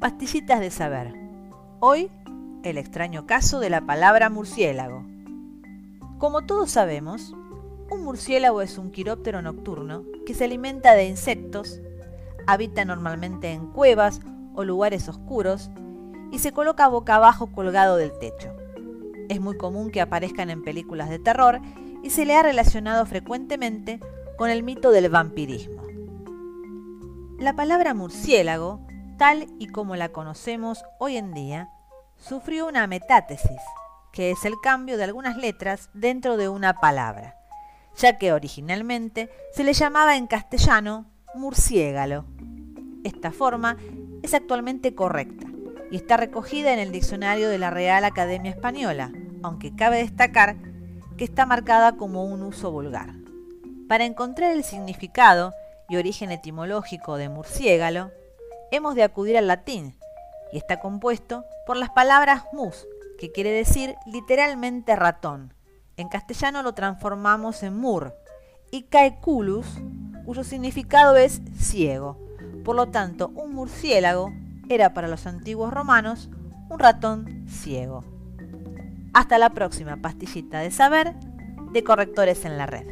Pastillitas de saber. Hoy, el extraño caso de la palabra murciélago. Como todos sabemos, un murciélago es un quiróptero nocturno que se alimenta de insectos, habita normalmente en cuevas o lugares oscuros y se coloca boca abajo colgado del techo. Es muy común que aparezcan en películas de terror y se le ha relacionado frecuentemente con el mito del vampirismo. La palabra murciélago tal y como la conocemos hoy en día, sufrió una metátesis, que es el cambio de algunas letras dentro de una palabra, ya que originalmente se le llamaba en castellano murciégalo. Esta forma es actualmente correcta y está recogida en el diccionario de la Real Academia Española, aunque cabe destacar que está marcada como un uso vulgar. Para encontrar el significado y origen etimológico de murciégalo, hemos de acudir al latín, y está compuesto por las palabras mus, que quiere decir literalmente ratón. En castellano lo transformamos en mur, y caeculus, cuyo significado es ciego. Por lo tanto, un murciélago era para los antiguos romanos un ratón ciego. Hasta la próxima pastillita de saber de correctores en la red.